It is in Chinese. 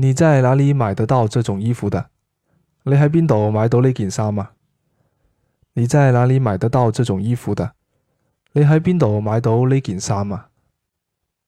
你在哪里买得到这种衣服的？你喺边度买到呢件衫啊？你在哪里买得到这种衣服的？你喺边度买到呢件衫啊？